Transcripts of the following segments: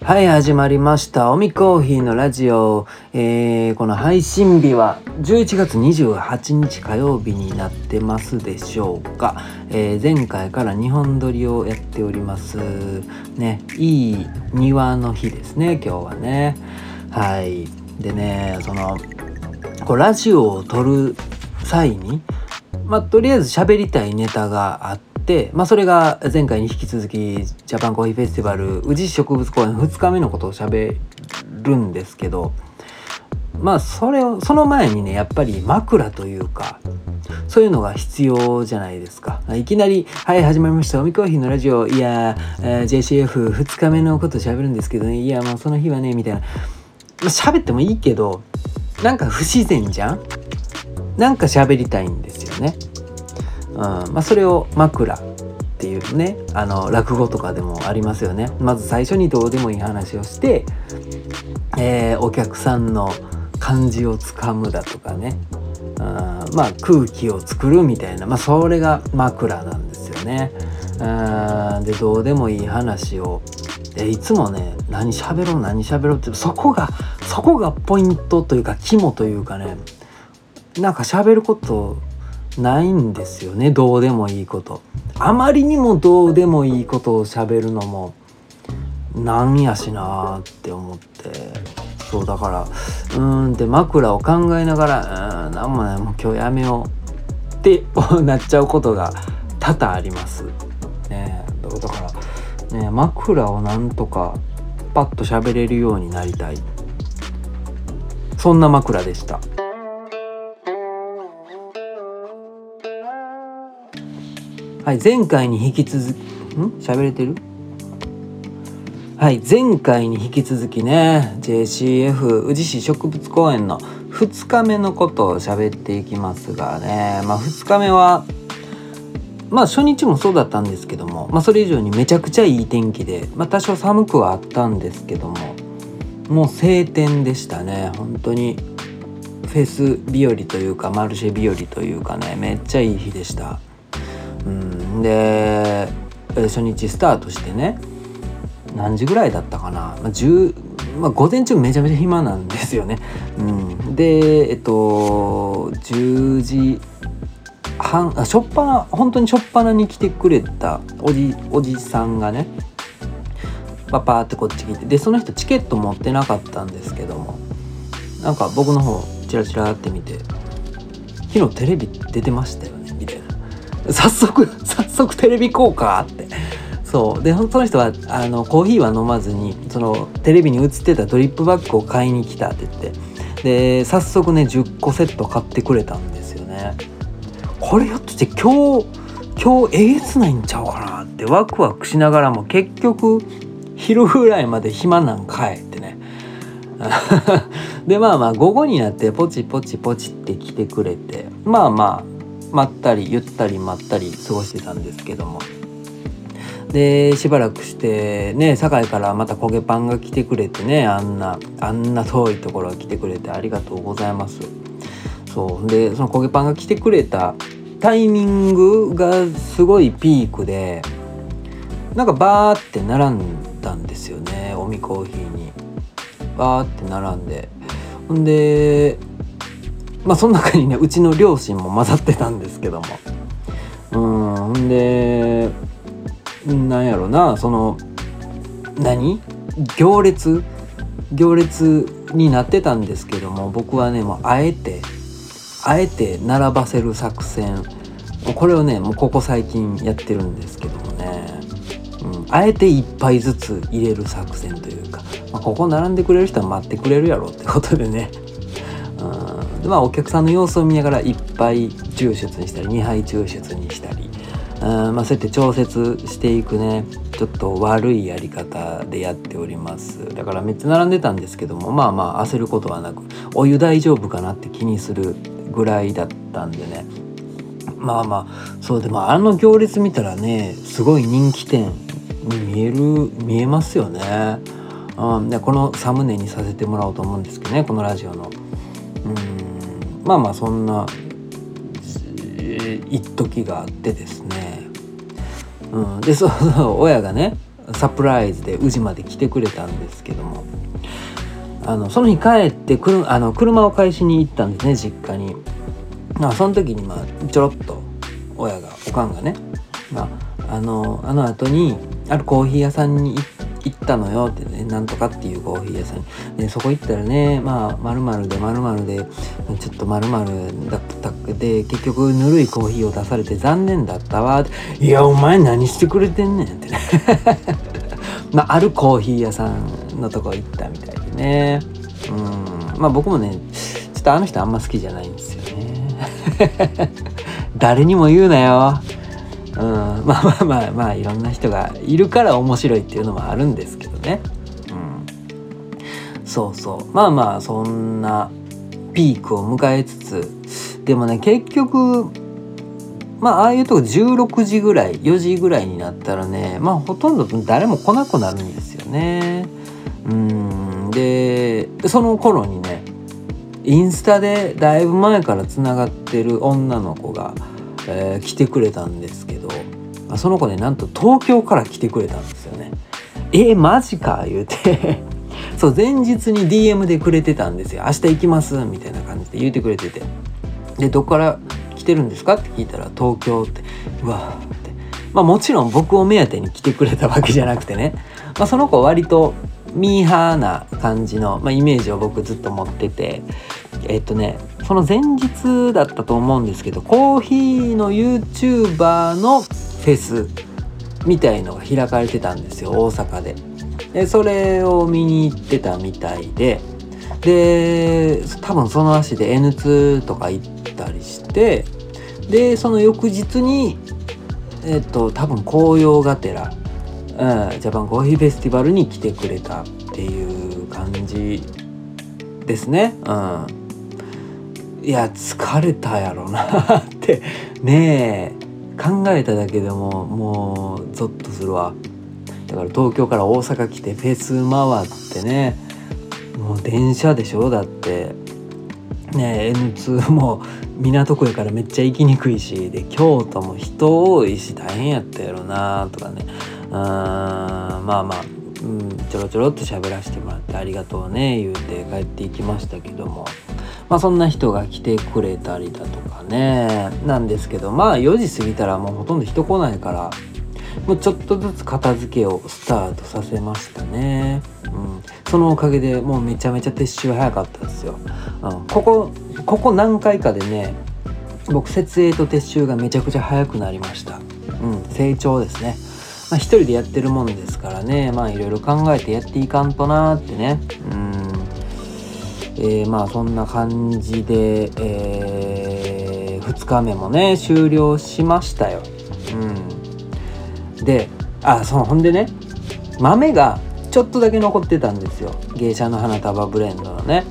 はい、始まりました。おみコーヒーのラジオ。えー、この配信日は11月28日火曜日になってますでしょうか。えー前回から2本撮りをやっております。ね、いい庭の日ですね、今日はね。はい。でね、その、こうラジオを撮る際に、まあ、とりあえず喋りたいネタがあって、まあ、それが前回に引き続きジャパンコーヒーフェスティバル宇治植物公園2日目のことを喋るんですけどまあそれをその前にねやっぱり枕というかそういうのが必要じゃないですか。いきなり「はい始まりましたおみコーヒーのラジオ。いやー、JCF2 日目のこと喋るんですけどね。いやもうその日はね」みたいな、まあ、喋ってもいいけどなんか不自然じゃん？なんか喋りたいんですよね。うん。まあ、それを枕っていうねあの落語とかでもありますよね。まず最初にどうでもいい話をして、えーお客さんの感じをつかむだとかね、うん。まあ空気を作るみたいな、まあ、それが枕なんですよね。うん。でどうでもいい話を。えいつもね何喋ろう何喋ろうってそこがそこがポイントというか肝というかね。なんか喋ることないんですよね。どうでもいいこと。あまりにもどうでもいいことを喋るのもなんやしなーって思って。そうだからうんって枕を考えながらうんなんもねもう今日やめようって なっちゃうことが多々あります。ね。だだからね枕をなんとかパッと喋れるようになりたい。そんな枕でした。はい前回に引き続きん？喋れてる？はい前回に引き続きね JCF 宇治市植物公園の2日目のことを喋っていきますがねまあ2日目はまあ初日もそうだったんですけども、まあ、それ以上にめちゃくちゃいい天気で、まあ、多少寒くはあったんですけどももう晴天でしたね。本当にフェス日和というかマルシェ日和というかねめっちゃいい日でした。うん、で初日スタートしてね何時ぐらいだったかな、まあ10まあ、午前中めちゃめちゃ暇なんですよね。うん、でえっと10時半あしょっぱな本当にしょっぱなに来てくれたおじおじさんがねパパーってこっち来てでその人チケット持ってなかったんですけどもなんか僕の方チラチラって見て「昨日テレビ出てましたよ」早速早速テレビ効果って。そう。でその人はあのコーヒーは飲まずにそのテレビに映ってたドリップバッグを買いに来たって言って。で早速ね10個セット買ってくれたんですよね。これひょっとして今日今日えげつないんちゃうかなってワクワクしながらも結局昼ぐらいまで暇なんかいってね。でまあまあ午後になってポチポチポチって来てくれて。まあまあまったりゆったりまったり過ごしてたんですけども。でしばらくしてね堺からまた焦げパンが来てくれてねあんなあんな遠いところが来てくれてありがとうございます。そう。でその焦げパンが来てくれたタイミングがすごいピークでなんかバーって並んだんですよねおみコーヒーに。バーって並んで。ほんでまあその中にねうちの両親も混ざってたんですけども。うんほんでなんやろなその何？行列？行列になってたんですけども僕はねもうあえてあえて並ばせる作戦。これをねもうここ最近やってるんですけどもね、うん、あえて一杯ずつ入れる作戦というか、まあ、ここ並んでくれる人は待ってくれるやろってことでね。まあお客さんの様子を見ながら1杯抽出にしたり2杯抽出にしたりうんまあ、そうやって調節していくねちょっと悪いやり方でやっておりますだからめっちゃ並んでたんですけどもまあまあ焦ることはなくお湯大丈夫かなって気にするぐらいだったんでねまあまあそうでもあの行列見たらねすごい人気店に見える見えますよね。うん、でこのサムネにさせてもらおうと思うんですけどねこのラジオの。まあまあそんな一時があってですね、うん、でそうそう親がねサプライズで宇治まで来てくれたんですけども。あのその日帰ってくるあの車を返しに行ったんですね実家に。まあ、その時にまあちょろっと親がおかんがね、まあ、あのあの後にあるコーヒー屋さんに行ったのよってね。なんとかっていうコーヒー屋さん。でそこ行ったらねまあ〇〇で〇〇でちょっと〇〇だった。っけで結局ぬるいコーヒーを出されて残念だったわ。っていやお前何してくれてんねんってね。まああるコーヒー屋さんのとこ行ったみたいでね。うん。まあ僕もねちょっとあの人あんま好きじゃないんですよね。誰にも言うなよ。うん、まあまあまあまあいろんな人がいるから面白いっていうのもあるんですけどね、そうそうまあまあそんなピークを迎えつつでもね結局まあああいうとこ16時ぐらい4時ぐらいになったらねまあほとんど誰も来なくなるんですよね。うんでその頃にねインスタでだいぶ前からつながってる女の子がえー、来てくれたんですけどその子ねなんと東京から来てくれたんですよね。えー、マジか言うてそう前日に DM でくれてたんですよ。明日行きますみたいな感じで言うてくれてて。でどこから来てるんですか？って聞いたら東京って。うわって。まあもちろん僕を目当てに来てくれたわけじゃなくてね、まあ、その子割とミーハーな感じの、まあ、イメージを僕ずっと持ってて。えっとねその前日だったと思うんですけどコーヒーの YouTuber のフェスみたいのが開かれてたんですよ大阪で。でそれを見に行ってたみたいで。で多分その足で N2 とか行ったりして。でその翌日にえっと多分紅葉がてら、うん、ジャパンコーヒーフェスティバルに来てくれたっていう感じですね。うん。いや疲れたやろなって。ねえ。考えただけでももうゾッとするわ。だから東京から大阪来てフェス回ってねもう電車でしょ？だって。ね N2 も港区やからめっちゃ行きにくいしで京都も人多いし大変やったやろなとかね。うんまあまあ、うん、ちょろちょろっと喋らせてもらってありがとうね言うて帰っていきましたけども。まあ、そんな人が来てくれたりだとかね。なんですけどまあ4時過ぎたらもうほとんど人来ないからもうちょっとずつ片付けをスタートさせましたね、うん、そのおかげでもうめちゃめちゃ撤収早かったですよ、うん、ここここ何回かでね僕設営と撤収がめちゃくちゃ早くなりました、うん、成長ですね。まあ、一人でやってるものですからねまあいろいろ考えてやっていかんとなってね。うん。えー、まあそんな感じで、えー、2日目もね終了しましたよ。であそうほんでね豆がちょっとだけ残ってたんですよ。芸者の花束ブレンドのね。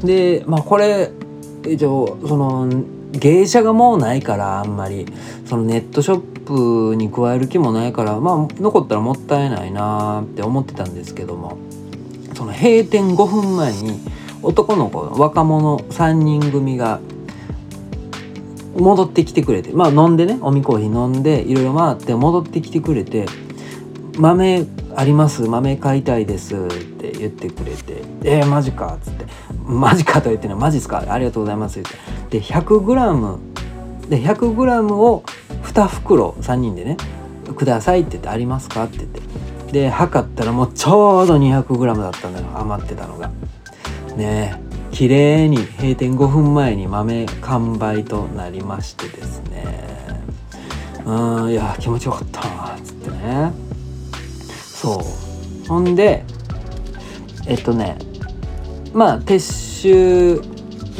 うん、でまあこれ一応その芸者がもうないからあんまり。そのネットショップに加える気もないからまあ残ったらもったいないなって思ってたんですけども。その閉店5分前に男の子若者3人組が戻ってきてくれて。まあ飲んでねおみコーヒー飲んでいろいろ回って戻ってきてくれて「豆あります？豆買いたいです」って言ってくれて「えー、マジか」っつって「マジか」と言ってね「マジっすか？ありがとうございます」って。で 100g で 100g を2袋3人でね「ください」って言って「ありますか?」って言って。で測ったらもうちょうど 200g だったのよ。余ってたのが。ねえ。綺麗に閉店5分前に豆完売となりましてですね。うんいや気持ちよかったっつってね。そう。ほんでえっとねまあ撤収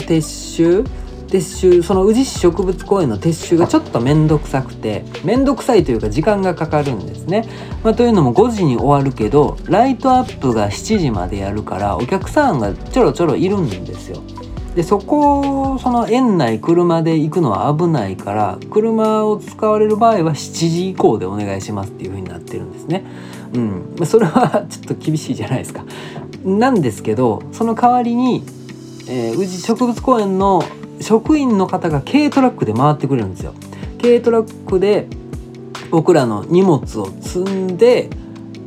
撤収？撤収その宇治市植物公園の撤収がちょっと面倒くさくて面倒くさいというか時間がかかるんですね。まあ、というのも5時に終わるけどライトアップが7時までやるからお客さんがちょろちょろいるんですよ。でそこその園内車で行くのは危ないから車を使われる場合は7時以降でお願いしますっていう風になってるんですね。うん、それはちょっと厳しいじゃないですか。なんですけどその代わりに、えー、宇治植物公園の職員の方が軽トラックで回ってくれるんですよ。軽トラックで僕らの荷物を積んで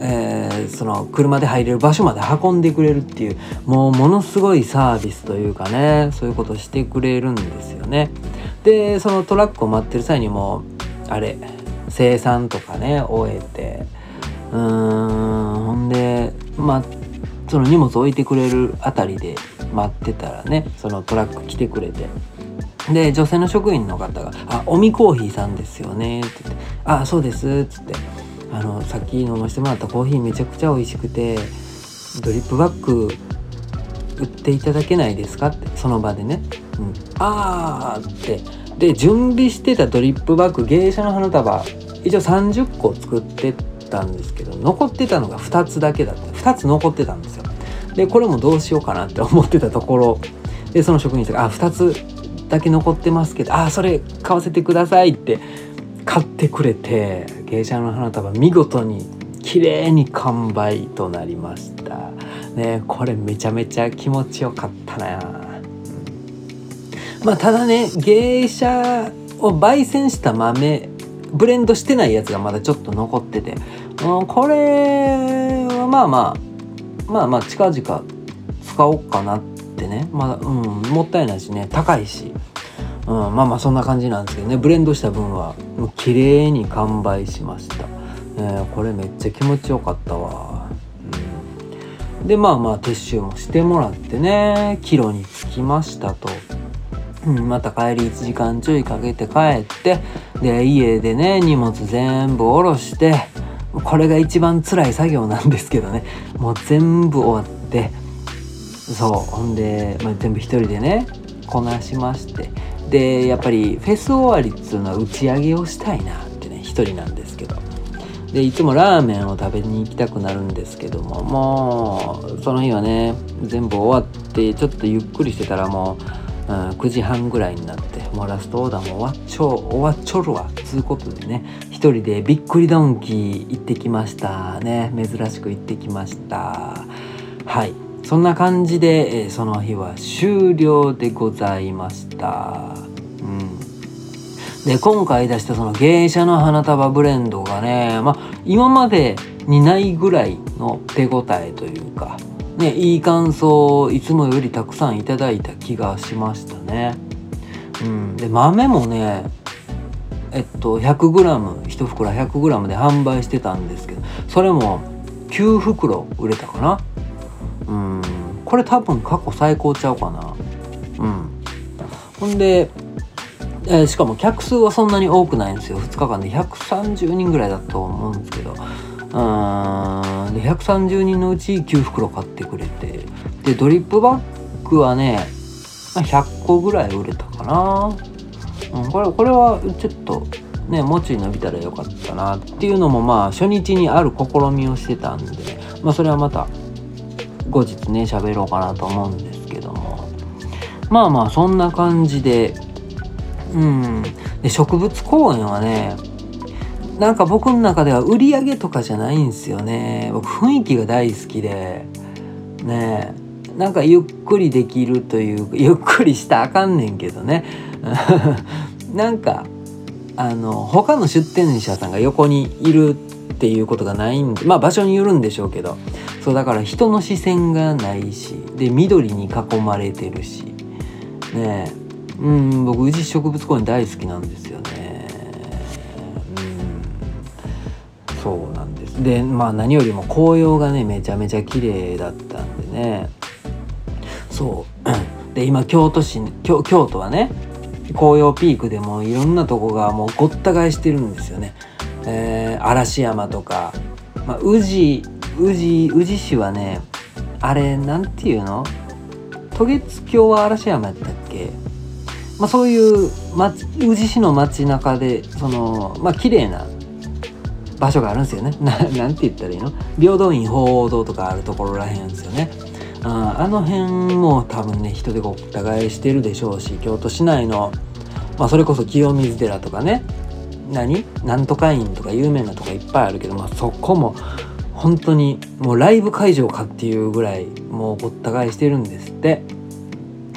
えー、その車で入れる場所まで運んでくれるっていうもうものすごいサービスというかねそういうことしてくれるんですよね。でそのトラックを待ってる際にもあれ生産とかね終えてうーんほんでまあその荷物置いてくれるあたりで待ってたらねそのトラック来てくれて。で女性の職員の方が「あおみコーヒーさんですよね」って言って「あそうです」っつってあのさっき飲ませてもらったコーヒーめちゃくちゃ美味しくてドリップバッグ売っていただけないですかってその場でね「うん、あー」って。で準備してたドリップバッグ芸者の花束一応30個作ってたんですけど残ってたのが2つだけだった。2つ残ってたんですよ。でこれもどうしようかなって思ってたところ。でその職員さんが「あ2つだけ残ってますけどあそれ買わせてください」って買ってくれて芸者の花束見事に綺麗に完売となりました。ねこれめちゃめちゃ気持ちよかったな。まあただね芸者を焙煎した豆ブレンドしてないやつがまだちょっと残ってて、うん、これまあまあまあまあ近々使おうかなってね。まだうんもったいないしね。高いし、うん、まあまあそんな感じなんですけどね。ブレンドした分はもう綺麗に完売しました、えー、これめっちゃ気持ちよかったわ、うん、でまあまあ撤収もしてもらってね。キロに着きましたと。うん、また帰り1時間ちょいかけて帰ってで家でね荷物全部下ろしてこれが一番辛い作業なんですけどね。もう全部終わってそう。ほんで、まあ、全部一人でねこなしまして。でやっぱりフェス終わりっつうのは打ち上げをしたいなってね一人なんですけど。でいつもラーメンを食べに行きたくなるんですけどももうその日はね全部終わってちょっとゆっくりしてたらもううん、9時半ぐらいになってもうラストオーダーも終わっちょ終わっちょるわつうことでね一人でびっくりドンキー行ってきました。ね珍しく行ってきました。はい。そんな感じで、え、その日は終了でございました。うん。で今回出したその芸者の花束ブレンドがねまあ今までにないぐらいの手応えというかね、いい感想をいつもよりたくさんいただいた気がしましたね。うん、で豆もねえっと 100g1 袋 100g で販売してたんですけどそれも9袋売れたかな？うん。これ多分過去最高ちゃうかな？うん。ほんで、えー、しかも客数はそんなに多くないんですよ。2日間で130人ぐらいだと思うんですけど。うん。で130人のうち9袋買ってくれて。でドリップバッグはね100個ぐらい売れたかな、うん、これこれはちょっとねもち伸びたらよかったなっていうのもまあ初日にある試みをしてたんでまあそれはまた後日ね喋ろうかなと思うんですけども。まあまあそんな感じでうん。で植物公園はねなんか僕の中では売り上げとかじゃないんですよね。僕雰囲気が大好きでね。なんかゆっくりできるというゆっくりしたらあかんねんけどね。なんかあの他の出店者さんが横にいるっていうことがないんでまあ場所によるんでしょうけど。そうだから人の視線がないしで緑に囲まれてるし。ねえ。うん僕宇治植物公園大好きなんですよね。うん。そうなんです。でまあ何よりも紅葉がねめちゃめちゃ綺麗だったんでね。そう。で今京都市京京都はね紅葉ピークでもいろんなとこがもうごった返してるんですよね、えー、嵐山とか、まあ、宇治宇治宇治市はねあれなんていうの？渡月橋は嵐山やったっけ？まあ、そういう宇治市の街中でそのまあ綺麗な場所があるんですよね。ななんて言ったらいいの？平等院鳳凰堂とかあるところらへんですよね。ああの辺も多分ね人でごった返してるでしょうし京都市内の、まあ、それこそ清水寺とかね何？なんとか院とか有名なとこいっぱいあるけど、まあ、そこも本当にもうライブ会場かっていうぐらいもうごった返してるんですって。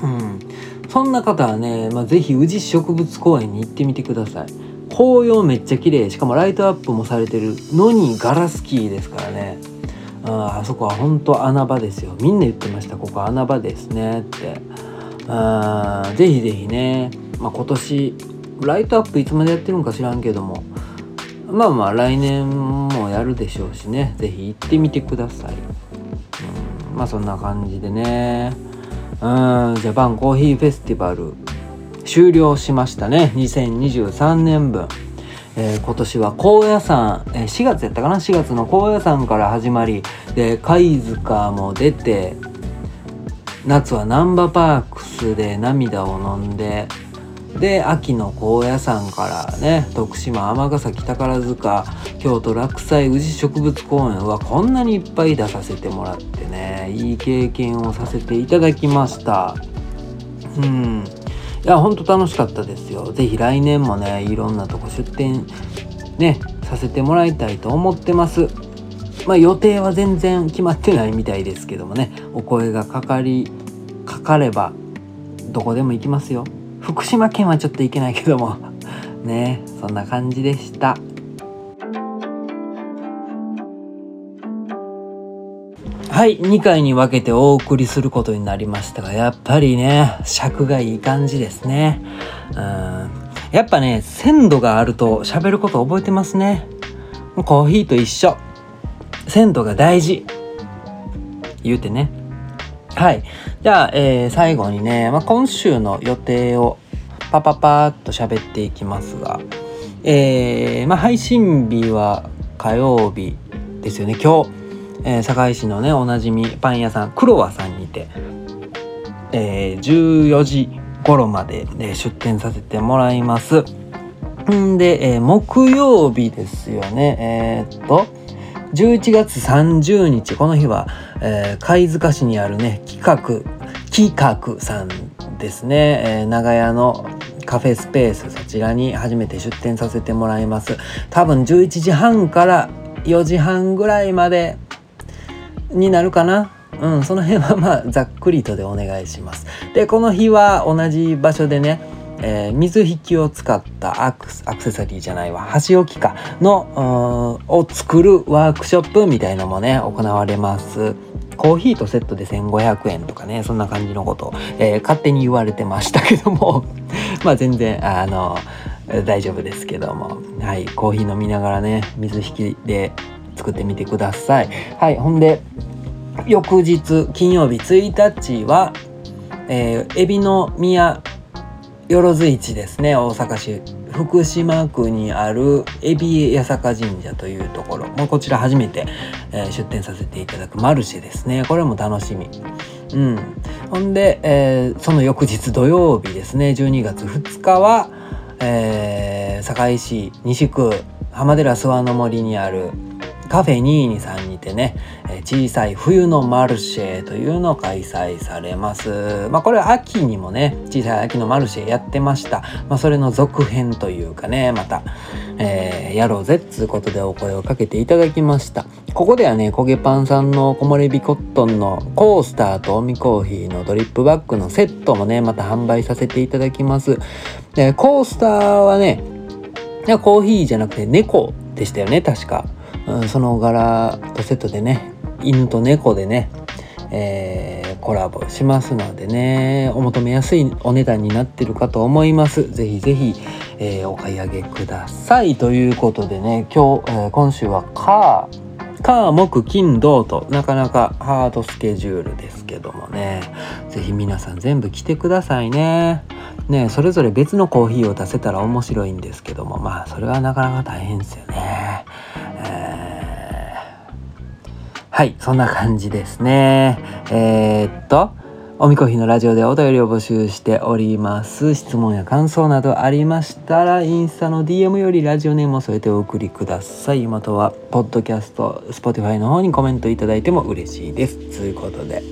うん、そんな方はね、まあ、是非宇治植物公園に行ってみてください。紅葉めっちゃ綺麗しかもライトアップもされてるのにガラスキーですからねああそこは本当穴場ですよ。みんな言ってました。ここ穴場ですねって。あぜひぜひね、まあ、今年ライトアップいつまでやってるのか知らんけども。まあまあ来年もやるでしょうしね。是非行ってみてください、うん、まあそんな感じでね。うんジャパンコーヒーフェスティバル終了しましたね。2023年分、えー、今年は高野山、えー、4月やったかな？4月の高野山から始まりで貝塚も出て夏は難波パークスで涙を飲んでで秋の高野山からね徳島尼崎宝塚京都落西宇治植物公園はこんなにいっぱい出させてもらってねいい経験をさせていただきました。うん。いやほんと楽しかったですよ。是非来年もねいろんなとこ出店ねさせてもらいたいと思ってます。まあ予定は全然決まってないみたいですけどもねお声がかかりかかればどこでも行きますよ。福島県はちょっと行けないけども。ねそんな感じでした。はい2回に分けてお送りすることになりましたがやっぱりね尺がいい感じですね。うん。やっぱね鮮度があると喋ること覚えてますね。コーヒーと一緒。鮮度が大事。言うてね。はい。じゃあ、えー、最後にね、まあ、今週の予定をパパパーっと喋っていきますが、えー、まあ、配信日は火曜日ですよね今日。えー、堺市のねおなじみパン屋さんクロワさんにて、えー、14時頃まで、ね、出店させてもらいます。んで、えー、木曜日ですよね。えー、っと11月30日この日は、えー、貝塚市にあるね企画企画さんですね、えー、長屋のカフェスペースそちらに初めて出店させてもらいます。多分11時半から4時半ぐらいまでになるかな？うん、その辺はまあざっくりとでお願いします。でこの日は同じ場所でね、えー、水引きを使ったアクセサリーじゃないわ箸置きかのを作るワークショップみたいのもね行われます。コーヒーとセットで1500円とかねそんな感じのこと、えー、勝手に言われてましたけども まあ全然あの大丈夫ですけどもはいコーヒー飲みながらね水引きで作ってみてください。はい、ほんで翌日金曜日1日は、えー、エビの宮よず市ですね。大阪市福島区にあるエビ八坂神社というところ。もうこちら初めて、え、出店させていただくマルシェですね。これも楽しみ。うん。ほんで、えー、その翌日土曜日ですね。12月2日は、えー、堺市西区浜寺諏訪の森にあるカフェニーニさんにてね、小さい冬のマルシェというのを開催されます。まあこれは秋にもね、小さい秋のマルシェやってました。まあそれの続編というかね、また、えー、やろうぜっつうことでお声をかけていただきました。ここではね、焦げパンさんの木漏れ日コットンのコースターとオミコーヒーのドリップバッグのセットもね、また販売させていただきます。で、コースターはね、コーヒーじゃなくて猫でしたよね、確か。うん、その柄とセットでね犬と猫でね、えー、コラボしますのでねお求めやすいお値段になってるかと思います。ぜひぜひ、え、お買い上げください。ということでね今日、えー、今週はカー。火木金土となかなかハードスケジュールですけどもね。是非皆さん全部来てくださいね。ねそれぞれ別のコーヒーを出せたら面白いんですけども。まあそれはなかなか大変ですよね。はい、そんな感じですね。えー、っと、おみこひのラジオでお便りを募集しております。質問や感想などありましたら、インスタの DM よりラジオネームを添えてお送りください。または、ポッドキャスト、Spotify の方にコメントいただいても嬉しいです。ということで。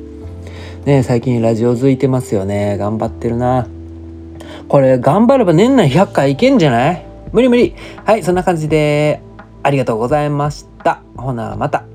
ね最近ラジオ続いてますよね。頑張ってるな。これ、頑張れば年内100回いけんじゃない？無理無理。はい、そんな感じで、ありがとうございました。ほな、また。